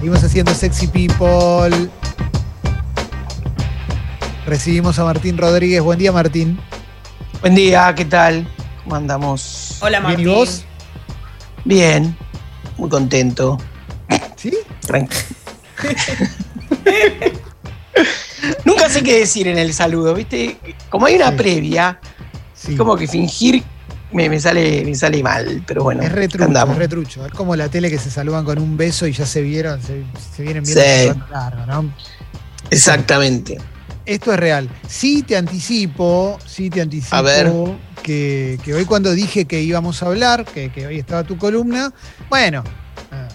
Seguimos haciendo Sexy People. Recibimos a Martín Rodríguez. Buen día, Martín. Buen día, ¿qué tal? ¿Cómo andamos? Hola, Martín. ¿Bien y vos? Bien, muy contento. ¿Sí? Tranquilo. Nunca sé qué decir en el saludo, ¿viste? Como hay una Sí. previa, Sí. es como que fingir me, me sale, me sale mal, pero bueno. Es retrucho, es retrucho. Es como la tele que se saludan con un beso y ya se vieron, se, se vienen viendo Sí. largo, ¿no? Exactamente. Esto es real. Sí te anticipo, sí te anticipo A ver. Que, que hoy cuando dije que íbamos a hablar, que, que hoy estaba tu columna, bueno, eh,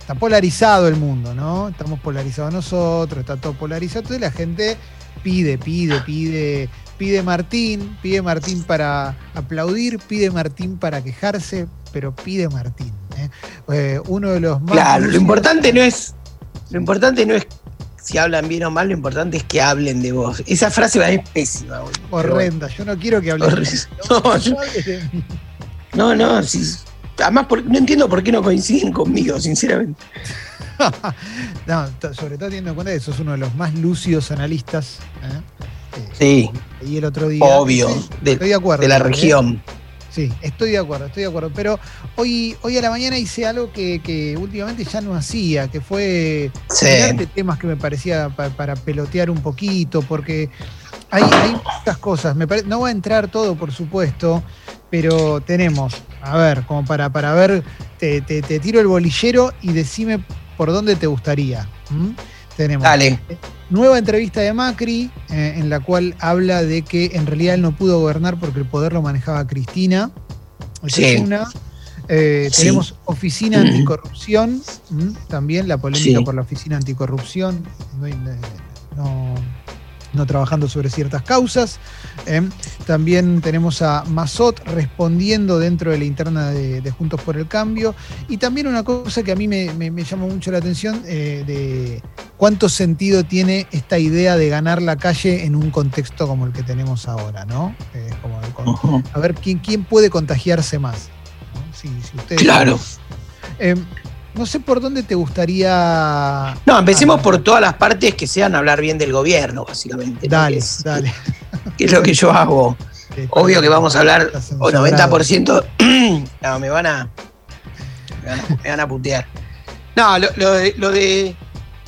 está polarizado el mundo, ¿no? Estamos polarizados nosotros, está todo polarizado, entonces la gente pide, pide, pide, pide Martín, pide Martín para aplaudir, pide Martín para quejarse, pero pide Martín. ¿eh? Eh, uno de los más... Claro, lo importante no es. Lo importante no es si hablan bien o mal, lo importante es que hablen de vos. Esa frase va a ser pésima, bueno. Horrenda, yo no quiero que hables de mí, No, no, yo- no. Además, por- no entiendo por qué no coinciden conmigo, sinceramente. No, sobre todo teniendo en cuenta que sos uno de los más lúcidos analistas. ¿eh? Eh, Sí, Y el otro día. obvio. Sí, de, estoy de acuerdo. de la ¿eh? región. Sí, estoy de acuerdo, estoy de acuerdo. Pero hoy, hoy a la mañana hice algo que, que últimamente ya no hacía, que fue Sí. de temas que me parecía pa- para pelotear un poquito, porque hay, hay muchas cosas. Me pare- no va a entrar todo, por supuesto, pero tenemos, a ver, como para, para ver, te, te- te tiro el bolillero y decime por dónde te gustaría. ¿m? Tenemos Dale. Nueva entrevista de Macri, eh, en la cual habla de que en realidad él no pudo gobernar porque el poder lo manejaba Cristina. Sí. es una. Eh, Sí. Tenemos oficina anticorrupción, ¿m? también la polémica Sí. por la oficina anticorrupción, no, no- no trabajando sobre ciertas causas. ¿eh? También tenemos a Mazot respondiendo dentro de la interna de, de Juntos por el Cambio. Y también una cosa que a mí me, me- me llamó mucho la atención, eh, de cuánto sentido tiene esta idea de ganar la calle en un contexto como el que tenemos ahora, ¿no? Eh, como el con- Ujú. a ver quién, quién puede contagiarse más. ¿no? Si, si ustedes- Claro. Eh, no sé por dónde te gustaría. No, empecemos Ah, por todas las partes que sean hablar bien del gobierno, básicamente. Dale, es, dale. que es lo que yo hago. Obvio que vamos a hablar o censurado. 90%. no, me van a. Me van a, me van a putear. No, lo, lo de, lo, de,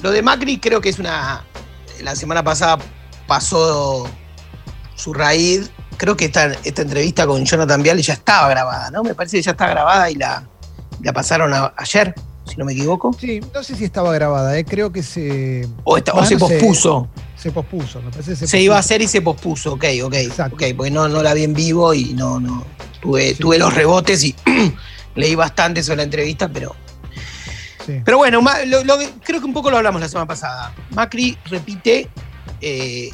lo de Macri creo que es una. La semana pasada pasó su raíz. Creo que esta, esta entrevista con Jonathan Viale ya estaba grabada, ¿no? Me parece que ya está grabada y la, la pasaron a- ayer, no me equivoco. Sí, no sé si estaba grabada, eh, creo que se, O, se pospuso. se pospuso. Me parece se, iba a hacer y se pospuso, ok, ok. Exacto. ok, porque no, no la vi en vivo y no, no. Tuve, Sí. tuve los rebotes y leí bastante sobre la entrevista, pero. Sí. Pero bueno, lo- creo que un poco lo hablamos la semana pasada. Macri repite eh,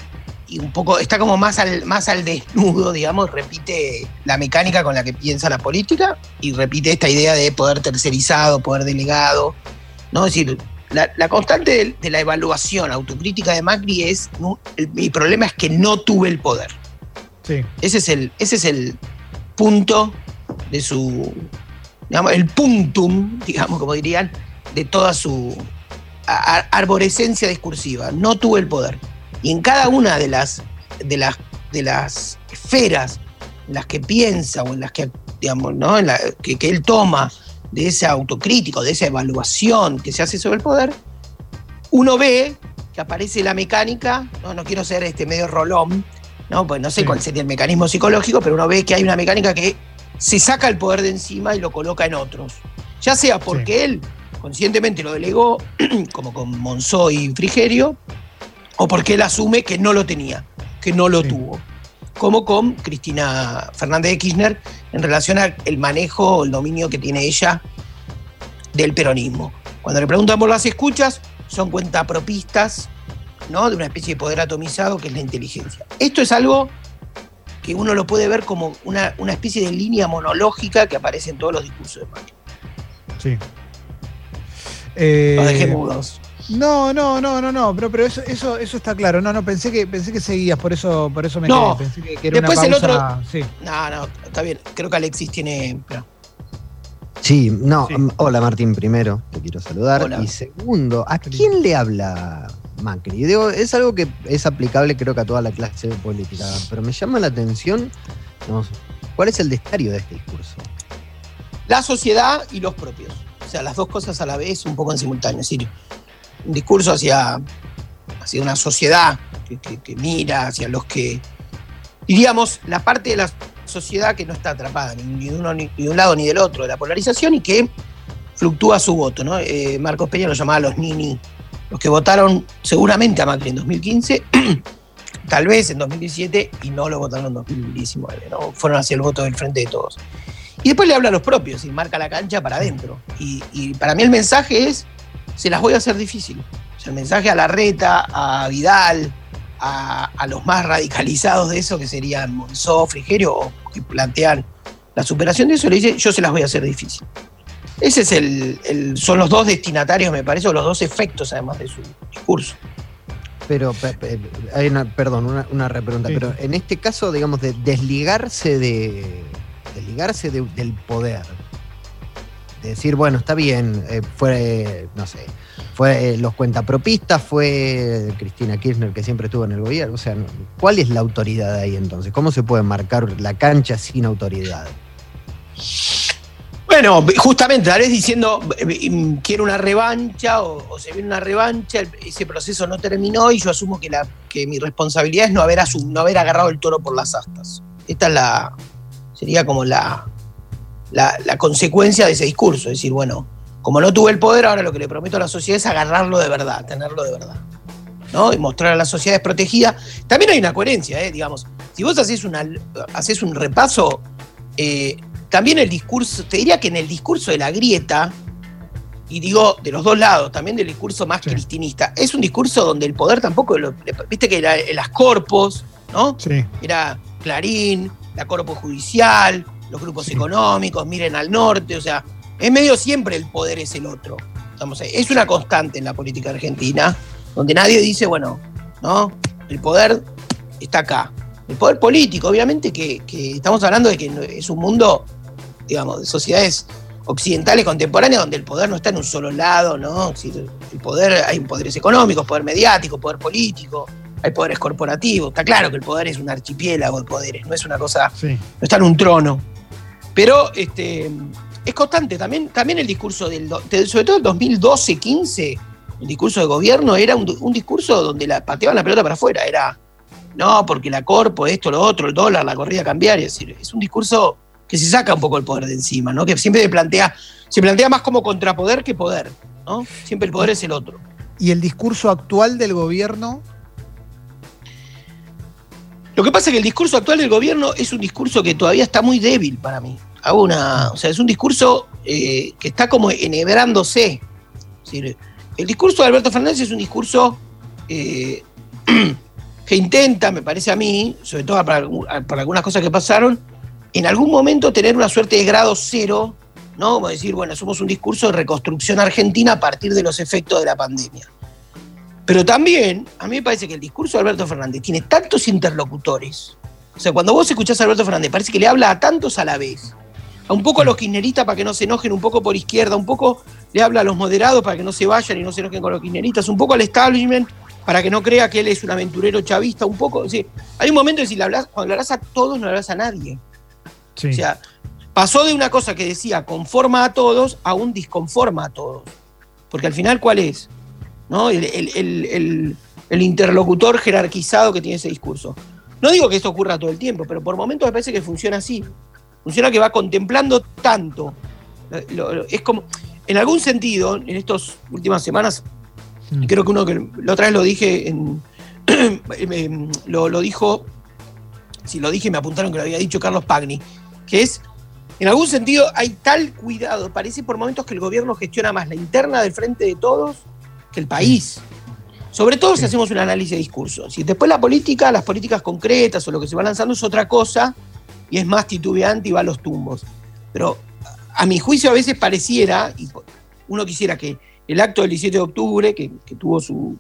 y un poco, está como más al, más al desnudo, digamos, repite la mecánica con la que piensa la política y repite esta idea de poder tercerizado, poder delegado. ¿no? Es decir, la, la constante de, de la evaluación autocrítica de Macri es, no, el- mi problema es que no tuve el poder. Sí, Ese es el, ese es el punto de su, digamos, el puntum, digamos, como dirían, de toda su a- a- arborescencia discursiva. No tuve el poder. Y en cada una de las, de las, de las esferas en las que piensa o en las que, digamos, ¿no? En la- que, que él toma de ese autocrítico, de esa evaluación que se hace sobre el poder, uno ve que aparece la mecánica, no, no quiero ser este medio rolón, ¿no? Pues no sé Sí. cuál sería el mecanismo psicológico, pero uno ve que hay una mecánica que se saca el poder de encima y lo coloca en otros. Ya sea porque él conscientemente lo delegó, como con Monzó y Frigerio, o porque él asume que no lo tenía, que no lo Sí. tuvo. Como con Cristina Fernández de Kirchner en relación al manejo o el dominio que tiene ella del peronismo. Cuando le preguntan por las escuchas, son cuentapropistas ¿no? de una especie de poder atomizado que es la inteligencia. Esto es algo que uno lo puede ver como una, una especie de línea monológica que aparece en todos los discursos de Macri. sí. Eh, Los dejé mudos. No, no, no, no, no, pero, pero eso, eso, eso está claro. No, no, pensé que, pensé que seguías, por eso, por eso me No. quedé. Pensé que, que era Después una el pausa. Sí. No, no, está bien. Creo que Alexis tiene. Sí, no, mm, hola Martín, primero, te quiero saludar. Y segundo, ¿a quién le habla Macri? Digo, es algo que es aplicable creo que a toda la clase política, pero me llama la atención, ¿cuál es el destario de este discurso? La sociedad y los propios. O sea, las dos cosas a la vez, un poco en simultáneo. Es decir, un discurso hacia, hacia una sociedad que, mira, hacia los que, diríamos, la parte de la sociedad que no está atrapada ni de, uno, de un lado ni del otro de la polarización y que fluctúa su voto. ¿no? Eh, Marcos Peña lo llamaba los nini, los que votaron seguramente a Macri en 2015, tal vez en 2017 y no lo votaron en 2019. ¿no? Fueron hacia el voto del frente de todos. Y después le habla a los propios y marca la cancha para adentro. Y, para mí el mensaje es, se las voy a hacer difícil. O sea, el mensaje a la reta, a Vidal, a, los más radicalizados de eso, que serían Monzó, Frigerio, que plantean la superación de eso, le dice, yo se las voy a hacer difícil. Ese es el, son los dos destinatarios, me parece, o los dos efectos además de su discurso. Pero, hay una, perdón, una, una repregunta, pero en este caso, digamos, de desligarse de, desligarse del poder, de decir, bueno, está bien, eh, fue, no sé, fue eh, los cuentapropistas, fue Cristina Kirchner que siempre estuvo en el gobierno, o sea, ¿cuál es la autoridad ahí entonces? ¿Cómo se puede marcar la cancha sin autoridad? Bueno, justamente, tal vez diciendo, eh, quiero una revancha o, se viene una revancha, ese proceso no terminó y yo asumo que, la, que mi responsabilidad es no haber, no haber agarrado el toro por las astas. Esta es la, sería como la, la, consecuencia de ese discurso. Es decir, bueno, como no tuve el poder, ahora lo que le prometo a la sociedad es agarrarlo de verdad, tenerlo de verdad. ¿no? Y mostrar a la sociedad desprotegida. También hay una coherencia, ¿eh? digamos. Si vos haces, una, haces un repaso, eh, también el discurso, te diría que en el discurso de la grieta, y digo de los dos lados, también del discurso más cristinista, es un discurso donde el poder tampoco, viste que era las corpos, ¿no? Sí. Era Clarín, la corpo judicial, los grupos económicos, miren al norte, o sea, en medio siempre el poder es el otro. es una constante en la política argentina, donde nadie dice, bueno, ¿no? El poder está acá. El poder político, obviamente que, estamos hablando de que es un mundo, digamos, de sociedades occidentales contemporáneas donde el poder no está en un solo lado, ¿no? El poder, hay poderes económicos, poder mediático, poder político, hay poderes corporativos. Está claro que el poder es un archipiélago de poderes, no es una cosa, no está en un trono. Pero este, es constante. También, también el discurso del, sobre todo el 2012-15, el discurso de gobierno era un, discurso donde la, pateaban la pelota para afuera. Era, no, porque la corpo, esto, lo otro, el dólar, la corrida cambiaria. Es, es un discurso que se saca un poco el poder de encima, ¿no? Que siempre plantea, se plantea más como contrapoder que poder, ¿no? Siempre el poder es el otro. ¿Y el discurso actual del gobierno lo que pasa es que el discurso actual del gobierno es un discurso que todavía está muy débil para mí. Hago una, o sea, es un discurso eh, que está como enhebrándose. el discurso de Alberto Fernández es un discurso eh, que intenta, me parece a mí, sobre todo para, algunas cosas que pasaron, en algún momento tener una suerte de grado cero, ¿no? Como decir, bueno, somos un discurso de reconstrucción argentina a partir de los efectos de la pandemia. Pero también, a mí me parece que el discurso de Alberto Fernández tiene tantos interlocutores. O sea, cuando vos escuchás a Alberto Fernández, parece que le habla a tantos a la vez. A un poco a los kirchneristas para que no se enojen, un poco por izquierda, un poco le habla a los moderados para que no se vayan y no se enojen con los kirchneristas, un poco al establishment para que no crea que él es un aventurero chavista, un poco. hay un momento en que si le hablas, cuando le hablas a todos, no le hablas a nadie. O sea, pasó de una cosa que decía conforma a todos a un disconforma a todos. Porque al final, ¿cuál es? ¿No? El, interlocutor jerarquizado que tiene ese discurso. No digo que esto ocurra todo el tiempo, pero por momentos me parece que funciona así. Funciona que va contemplando tanto. Es como, en algún sentido, en estas últimas semanas, mm. creo que uno que la otra vez lo dije, en, lo, lo dijo, si lo dije me apuntaron que lo había dicho Carlos Pagni, que es en algún sentido hay tal cuidado, parece por momentos que el gobierno gestiona más la interna del frente de todos que el país. Sobre todo si hacemos un análisis de discurso. Si después la política, las políticas concretas o lo que se va lanzando es otra cosa y es más titubeante y va a los tumbos. Pero a mi juicio a veces pareciera, y uno quisiera que el acto del 17 de octubre, que, tuvo su,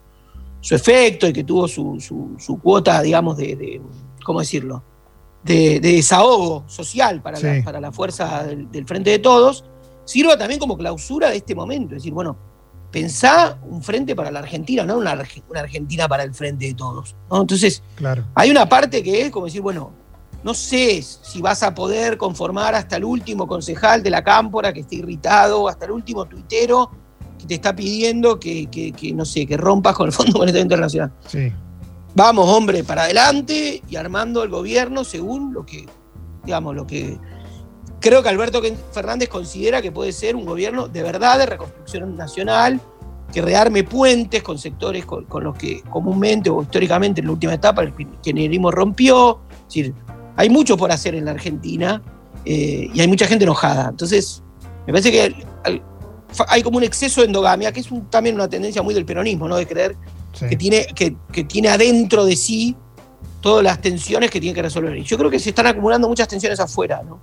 efecto y que tuvo su, cuota, digamos, de, ¿cómo decirlo?, de, desahogo social para, la, para la fuerza del, del, Frente de Todos, sirva también como clausura de este momento. Es decir, bueno, pensá un frente para la Argentina, no una, Argentina para el frente de todos. Entonces, claro. hay una parte que es como decir, bueno, no sé si vas a poder conformar hasta el último concejal de la cámpora que esté irritado, hasta el último tuitero que te está pidiendo que, no sé, que rompas con el Fondo Monetario Internacional. Sí. Vamos, hombre, para adelante y armando el gobierno según lo que, digamos, lo que creo que Alberto Fernández considera que puede ser un gobierno de verdad de reconstrucción nacional, que rearme puentes con sectores con, los que comúnmente o históricamente en la última etapa el kirchnerismo rompió. Es decir, hay mucho por hacer en la Argentina eh, y hay mucha gente enojada. Entonces, me parece que hay como un exceso de endogamia, que es también una tendencia muy del peronismo, ¿no? De creer que, tiene, que, tiene adentro de sí todas las tensiones que tiene que resolver. Y yo creo que se están acumulando muchas tensiones afuera, ¿no?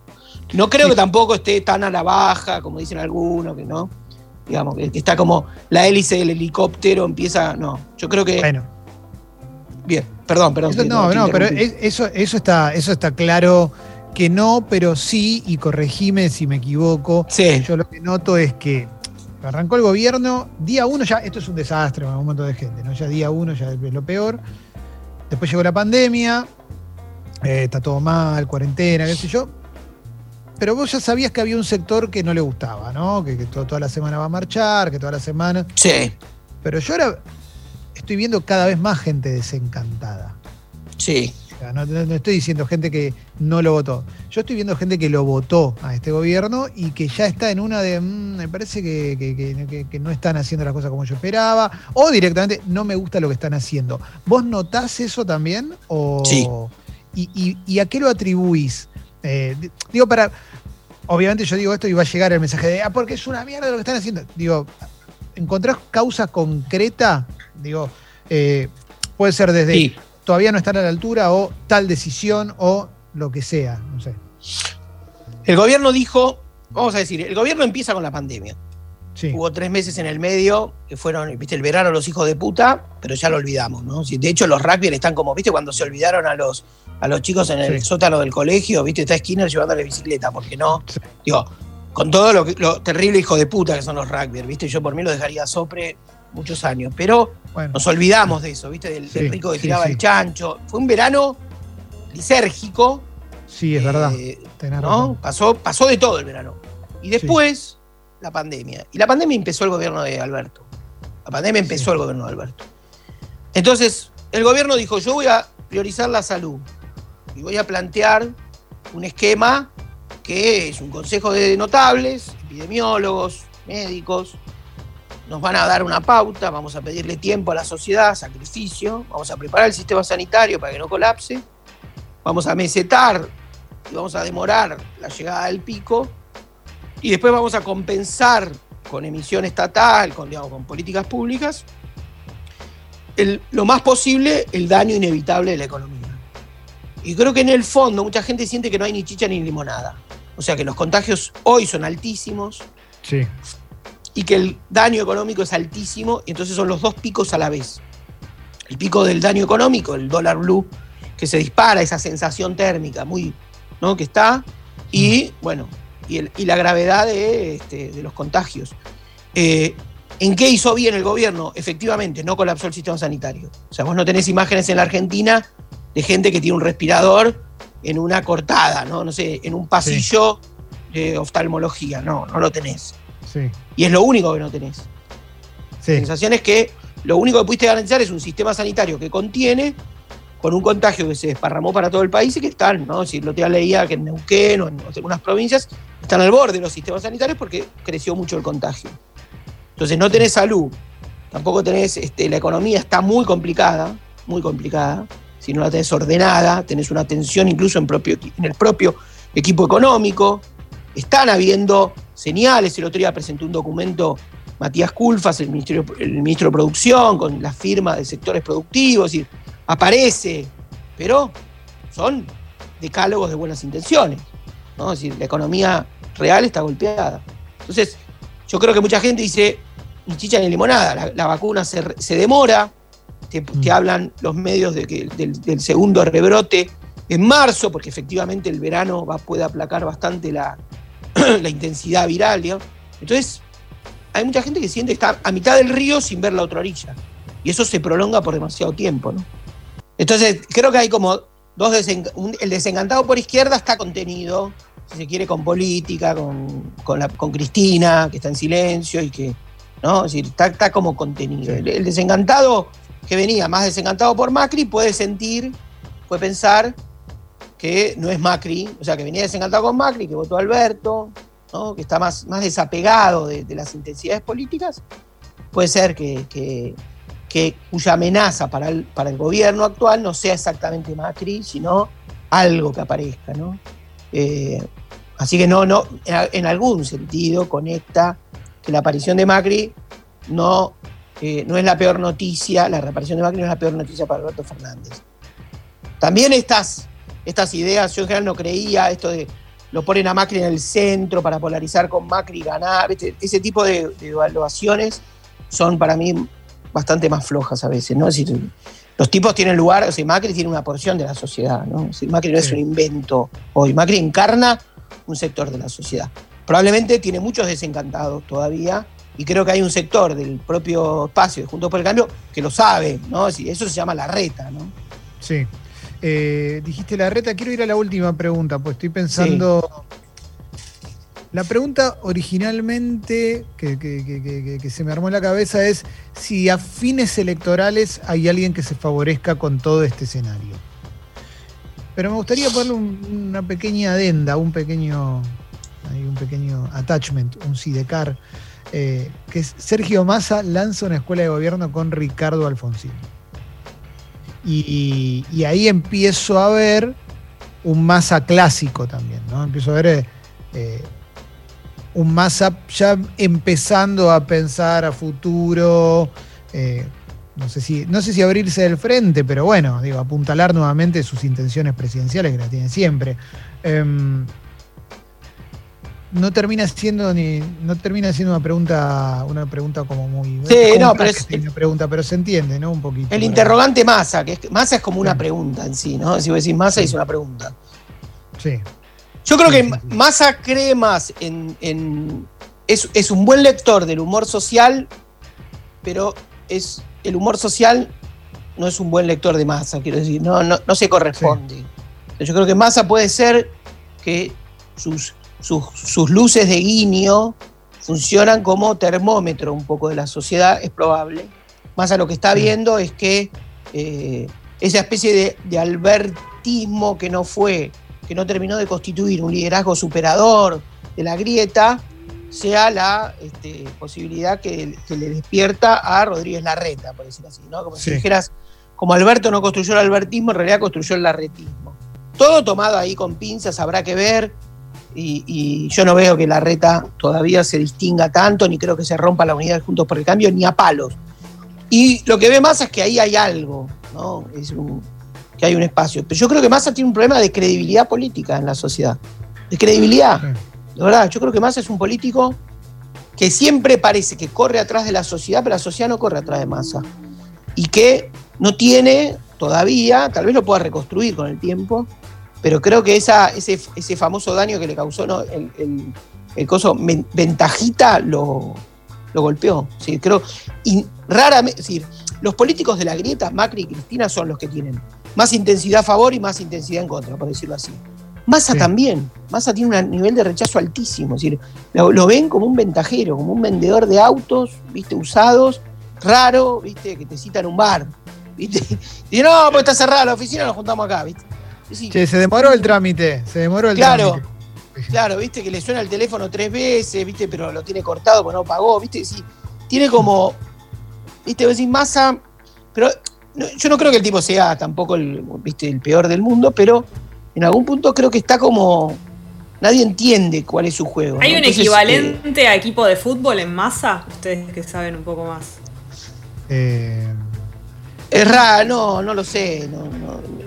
No creo que tampoco esté tan a la baja, como dicen algunos, que no. Digamos, que, está como la hélice del helicóptero empieza. No, yo creo que. Bueno. Bien, perdón, perdón. no, no, pero eso, eso, está, eso está claro que no, pero sí, y corregime si me equivoco. Sí. Yo lo que noto es que arrancó el gobierno, día uno ya, esto es un desastre para un montón de gente, ¿no? Ya día uno ya es lo peor. Después llegó la pandemia, eh, está todo mal, cuarentena, qué sé yo pero vos ya sabías que había un sector que no le gustaba, ¿no? Que, toda la semana va a marchar, que toda la semana. Sí. Pero yo ahora estoy viendo cada vez más gente desencantada. Sí. No, estoy diciendo gente que no lo votó. Yo estoy viendo gente que lo votó a este gobierno y que ya está en una de. Mm, me parece que, no están haciendo las cosas como yo esperaba. O directamente no me gusta lo que están haciendo. ¿Vos notás eso también? O, sí. y a qué lo atribuís? Eh, digo, para. Obviamente yo digo esto y va a llegar el mensaje de, ah, porque es una mierda lo que están haciendo. Digo, ¿encontrás causa concreta? Digo, eh, puede ser desde todavía no están a la altura o tal decisión o lo que sea, no sé. El gobierno dijo, vamos a decir, el gobierno empieza con la pandemia. Hubo tres meses en el medio que fueron, viste, el verano los hijos de puta, pero ya lo olvidamos, ¿no? De hecho, los rugby están como, viste, cuando se olvidaron a los, a los chicos en el sótano del colegio, viste, está Skinner llevándole bicicleta, porque no, digo, con todo lo, lo, terrible hijo de puta que son los rugby, viste, yo por mí lo dejaría sopre muchos años, pero nos olvidamos de eso, viste, del, rico que tiraba el chancho. Fue un verano lisérgico. Sí, es verdad. Eh, ¿no? Pasó, pasó de todo el verano. Y después la pandemia. Y la pandemia empezó el gobierno de Alberto. La pandemia empezó el gobierno de Alberto. Entonces, el gobierno dijo, yo voy a priorizar la salud y voy a plantear un esquema que es un consejo de notables, epidemiólogos, médicos, nos van a dar una pauta, vamos a pedirle tiempo a la sociedad, sacrificio, vamos a preparar el sistema sanitario para que no colapse, vamos a mesetar y vamos a demorar la llegada del pico y después vamos a compensar con emisión estatal, con, con políticas públicas, lo más posible el daño inevitable de la economía. Y creo que en el fondo mucha gente siente que no hay ni chicha ni limonada. O sea que los contagios hoy son altísimos. Sí. Y que el daño económico es altísimo. Y entonces son los dos picos a la vez. El pico del daño económico, el dólar blue, que se dispara, esa sensación térmica muy, ¿no? que está. Y mm. bueno, y, la gravedad este, de, los contagios. Eh, ¿En qué hizo bien el gobierno? Efectivamente, no colapsó el sistema sanitario. O sea, vos no tenés imágenes en la Argentina de gente que tiene un respirador en una cortada, ¿no? No sé, en un pasillo de oftalmología. No, no lo tenés. Sí. Y es lo único que no tenés. Sí. La sensación es que lo único que pudiste garantizar es un sistema sanitario que contiene con un contagio que se desparramó para todo el país y que están, ¿no? Si lo te leía que en Neuquén o en algunas provincias están al borde de los sistemas sanitarios porque creció mucho el contagio. Entonces no tenés salud, tampoco tenés, este, la economía está muy complicada, muy complicada, si no la tenés ordenada, tenés una tensión incluso en, propio, en el propio equipo económico, están habiendo señales, el otro día presentó un documento Matías Culfas, el, ministerio, el ministro de Producción, con la firma de sectores productivos, y aparece, pero son decálogos de buenas intenciones. ¿no? Es decir, la economía real está golpeada. Entonces, yo creo que mucha gente dice, ni chicha ni limonada, la, vacuna se, demora, te, mm. hablan los medios de que, del, segundo rebrote en marzo, porque efectivamente el verano va, puede aplacar bastante la, la intensidad viral, digamos. Entonces, hay mucha gente que siente está a mitad del río sin ver la otra orilla. Y eso se prolonga por demasiado tiempo, ¿no? Entonces, creo que hay como dos el desencantado por izquierda está contenido, si se quiere, con política, con, con, Cristina, que está en silencio y que, ¿no? Es decir, está, como contenido. El, desencantado que venía más desencantado por Macri puede sentir, puede pensar que no es Macri, o sea, que venía desencantado con Macri, que votó Alberto, ¿no? que está más, más desapegado de, las intensidades políticas, puede ser que, que, cuya amenaza para el, para el gobierno actual no sea exactamente Macri, sino algo que aparezca. ¿no? Eh, así que no, no, en algún sentido conecta que la aparición de Macri no, eh, no es la peor noticia, la reaparición de Macri no es la peor noticia para Alberto Fernández. También estas, estas ideas, yo en general no creía esto de lo ponen a Macri en el centro para polarizar con Macri y ganar. Ese tipo de, evaluaciones son para mí bastante más flojas a veces, ¿no? Es decir, los tipos tienen lugar, o sea, Macri tiene una porción de la sociedad, ¿no? Macri no es un invento hoy, Macri encarna un sector de la sociedad. Probablemente tiene muchos desencantados todavía, y creo que hay un sector del propio espacio de Juntos por el Cambio que lo sabe, ¿no? Eso se llama la reta, ¿no? Sí. Eh, dijiste la reta, quiero ir a la última pregunta, pues estoy pensando. La pregunta originalmente que, se me armó en la cabeza es si a fines electorales hay alguien que se favorezca con todo este escenario. Pero me gustaría ponerle una pequeña adenda, un pequeño, un pequeño attachment, un sidecar, eh, que es Sergio Massa lanza una escuela de gobierno con Ricardo Alfonsín. Y, ahí empiezo a ver un Massa clásico también, ¿no? Empiezo a ver eh, eh, un Massa ya empezando a pensar a futuro. Eh, no sé, si, no sé si abrirse del frente, pero bueno, digo, apuntalar nuevamente sus intenciones presidenciales que las tiene siempre. Em, no termina siendo ni no termina siendo una pregunta una pregunta como muy sí no pero es una pregunta pero se entiende no un poquito. El interrogante masa que es, masa es como una pregunta en sí no si vos decís masa es una pregunta. Sí. Yo creo que masa cree más en, es, un buen lector del humor social pero es el humor social no es un buen lector de masa quiero decir no no, no se corresponde. Yo creo que masa puede ser que sus sus, luces de guiño funcionan como termómetro un poco de la sociedad, es probable. Más a lo que está viendo es que eh, esa especie de, albertismo que no fue, que no terminó de constituir un liderazgo superador de la grieta, sea la este, posibilidad que, le despierta a Rodríguez Larreta, por decir así, ¿no? Como si dijeras, como Alberto no construyó el albertismo, en realidad construyó el larretismo. Todo tomado ahí con pinzas, habrá que ver y, yo no veo que la reta todavía se distinga tanto, ni creo que se rompa la unidad de Juntos por el Cambio, ni a palos. Y lo que ve Massa es que ahí hay algo, ¿no? Es que hay un espacio. Pero yo creo que Massa tiene un problema de credibilidad política en la sociedad. De credibilidad. De verdad, yo creo que Massa es un político que siempre parece que corre atrás de la sociedad, pero la sociedad no corre atrás de Massa. Y que no tiene todavía, tal vez lo pueda reconstruir con el tiempo, pero creo que esa, ese, ese famoso daño que le causó ¿no? el, el, coso ventajita lo, lo golpeó. ¿sí? Creo, y raramente, decir, los políticos de la grieta, Macri y Cristina, son los que tienen más intensidad a favor y más intensidad en contra, por decirlo así. Massa también. Massa tiene un nivel de rechazo altísimo. Es decir, lo, ven como un ventajero, como un vendedor de autos, viste, usados, raro, viste, que te cita en un bar. ¿viste? Y no, pues está cerrada la oficina, nos juntamos acá, ¿viste? Se demoró el trámite, se demoró el claro, trámite. Claro, viste que le suena el teléfono tres veces, viste, pero lo tiene cortado porque no pagó, viste, sí, tiene como, viste, decís masa, pero yo no creo que el tipo sea tampoco el, viste, el peor del mundo, pero en algún punto creo que está como, nadie entiende cuál es su juego. ¿Hay un equivalente a equipo de fútbol en masa? Ustedes que saben un poco más. Eh, es raro, no, no lo sé, no, no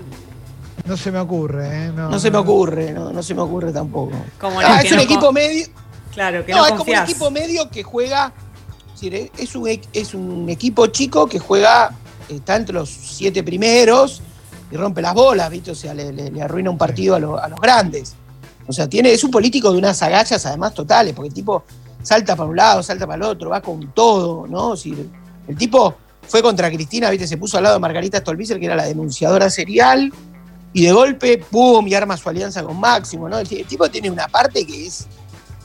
se me ocurre, ¿eh? No, se me ocurre, no, no se me ocurre tampoco. Ah, es un equipo medio. Claro, que no, es como un equipo medio que juega. Es un, es un equipo chico que juega, está entre los siete primeros y rompe las bolas, ¿viste? O sea, le, arruina un partido a, los grandes. O sea, tiene, es un político de unas agallas además totales, porque el tipo salta para un lado, salta para el otro, va con todo, ¿no? el tipo fue contra Cristina, ¿viste? Se puso al lado de Margarita Stolbizer, que era la denunciadora serial, y de golpe, ¡pum! y arma su alianza con Máximo, ¿no? El, tipo tiene una parte que es.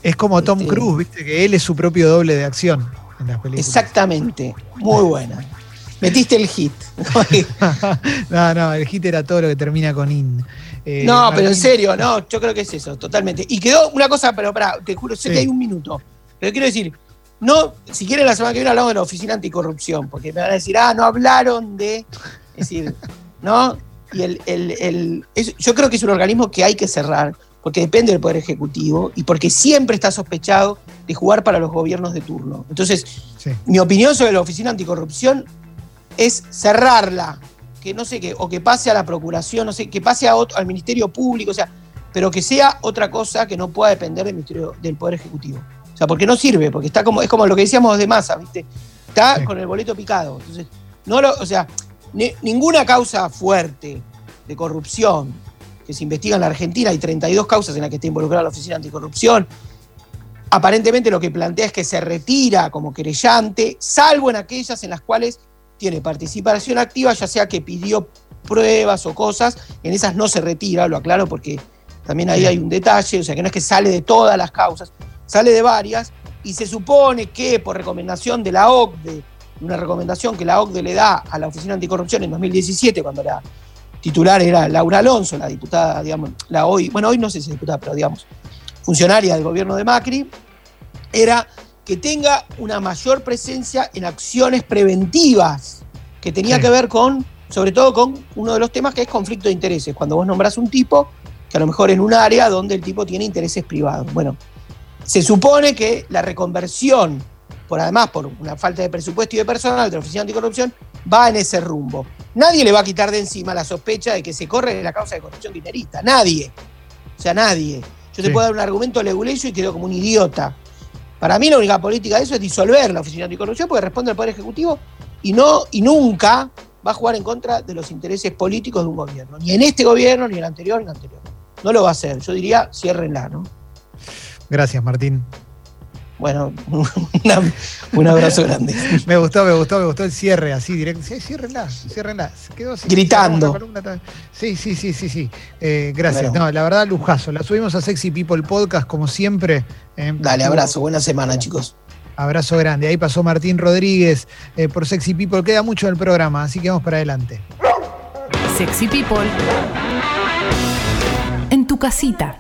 Es como Tom este, Cruise, ¿viste? Que él es su propio doble de acción en las películas. Exactamente, muy buena. Metiste el hit. no, no, el hit era todo lo que termina con in. Eh, no, pero en serio, no, yo creo que es eso, totalmente. Y quedó una cosa, pero para, te juro, sé que hay un minuto. Pero quiero decir, no, si quieren la semana que viene hablamos de la Oficina Anticorrupción, porque me van a decir, ah, no hablaron de. Es decir, ¿no? Y el, el, yo creo que es un organismo que hay que cerrar, porque depende del Poder Ejecutivo y porque siempre está sospechado de jugar para los gobiernos de turno. Entonces, mi opinión sobre la Oficina Anticorrupción es cerrarla, que no sé qué, o que pase a la Procuración, no sé, que pase a otro, al Ministerio Público, o sea, pero que sea otra cosa que no pueda depender del, Ministerio, del Poder Ejecutivo. O sea, porque no sirve, porque está como, es como lo que decíamos de masa, ¿viste? Está con el boleto picado. Entonces, no lo, o sea, ninguna causa fuerte de corrupción que se investiga en la Argentina, hay 32 causas en las que está involucrada la Oficina Anticorrupción. Aparentemente lo que plantea es que se retira como querellante, salvo en aquellas en las cuales tiene participación activa, ya sea que pidió pruebas o cosas, en esas no se retira, lo aclaro porque también ahí hay un detalle, o sea que no es que sale de todas las causas, sale de varias, y se supone que por recomendación de la OCDE, una recomendación que la OCDE le da a la Oficina Anticorrupción en 2017, cuando la titular era Laura Alonso, la diputada, digamos, la hoy, bueno, hoy no sé si es diputada, pero digamos, funcionaria del gobierno de Macri, era que tenga una mayor presencia en acciones preventivas, que tenía que ver con, sobre todo con uno de los temas que es conflicto de intereses, cuando vos nombrás un tipo que a lo mejor en un área donde el tipo tiene intereses privados. Bueno, se supone que la reconversión por además por una falta de presupuesto y de personal de la Oficina Anticorrupción, va en ese rumbo. Nadie le va a quitar de encima la sospecha de que se corre la causa de corrupción dinerista. Nadie. O sea, nadie. Yo te puedo dar un argumento leguleyo y quedo como un idiota. Para mí la única política de eso es disolver la Oficina Anticorrupción porque responde al Poder Ejecutivo y, no, y nunca va a jugar en contra de los intereses políticos de un gobierno. Ni en este gobierno, ni en el anterior, ni en el anterior. No lo va a hacer. Yo diría, ciérrenla, ¿no? Gracias, Martín. Bueno, un abrazo grande. me gustó, me gustó, me gustó el cierre así directo. Sí, ciérrenla, ciérrenla. Quedó Gritando. Sí, sí, sí, sí, sí. Eh, gracias. No, la verdad, lujazo. La subimos a Sexy People Podcast, como siempre. Eh, Dale, abrazo. Buena semana, chicos. Abrazo grande. Ahí pasó Martín Rodríguez eh, por Sexy People. Queda mucho del programa, así que vamos para adelante. Sexy People. En tu casita.